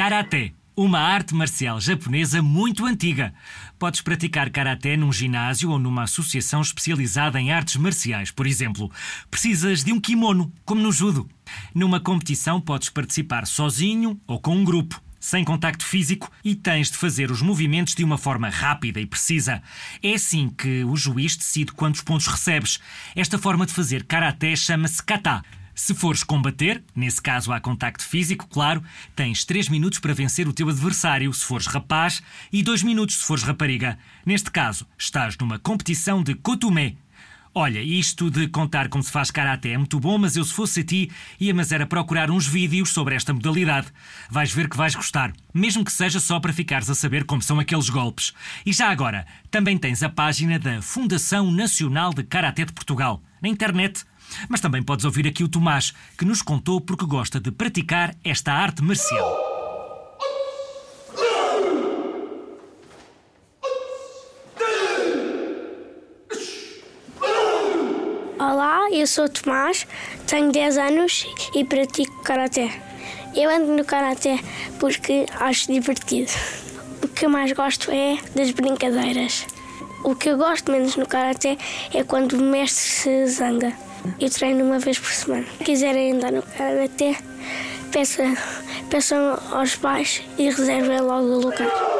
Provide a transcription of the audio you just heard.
Karaté, uma arte marcial japonesa muito antiga. Podes praticar karaté num ginásio ou numa associação especializada em artes marciais, por exemplo. Precisas de um kimono, como no judo. Numa competição podes participar sozinho ou com um grupo sem contacto físico e tens de fazer os movimentos de uma forma rápida e precisa. É assim que o juiz decide quantos pontos recebes. Esta forma de fazer karaté chama-se kata. Se fores combater, nesse caso há contacto físico, claro, tens 3 minutos para vencer o teu adversário se fores rapaz e 2 minutos se fores rapariga. Neste caso, estás numa competição de kotume, Olha, isto de contar como se faz karaté é muito bom, mas eu se fosse a ti, ia mas era procurar uns vídeos sobre esta modalidade. Vais ver que vais gostar, mesmo que seja só para ficares a saber como são aqueles golpes. E já agora, também tens a página da Fundação Nacional de Karaté de Portugal, na internet. Mas também podes ouvir aqui o Tomás, que nos contou porque gosta de praticar esta arte marcial. Olá, eu sou Tomás, tenho 10 anos e pratico karaté. Eu ando no karaté porque acho divertido. O que eu mais gosto é das brincadeiras. O que eu gosto menos no karaté é quando o mestre se zanga. Eu treino uma vez por semana. Se quiserem andar no karaté, peçam, peçam aos pais e reservem logo o lugar.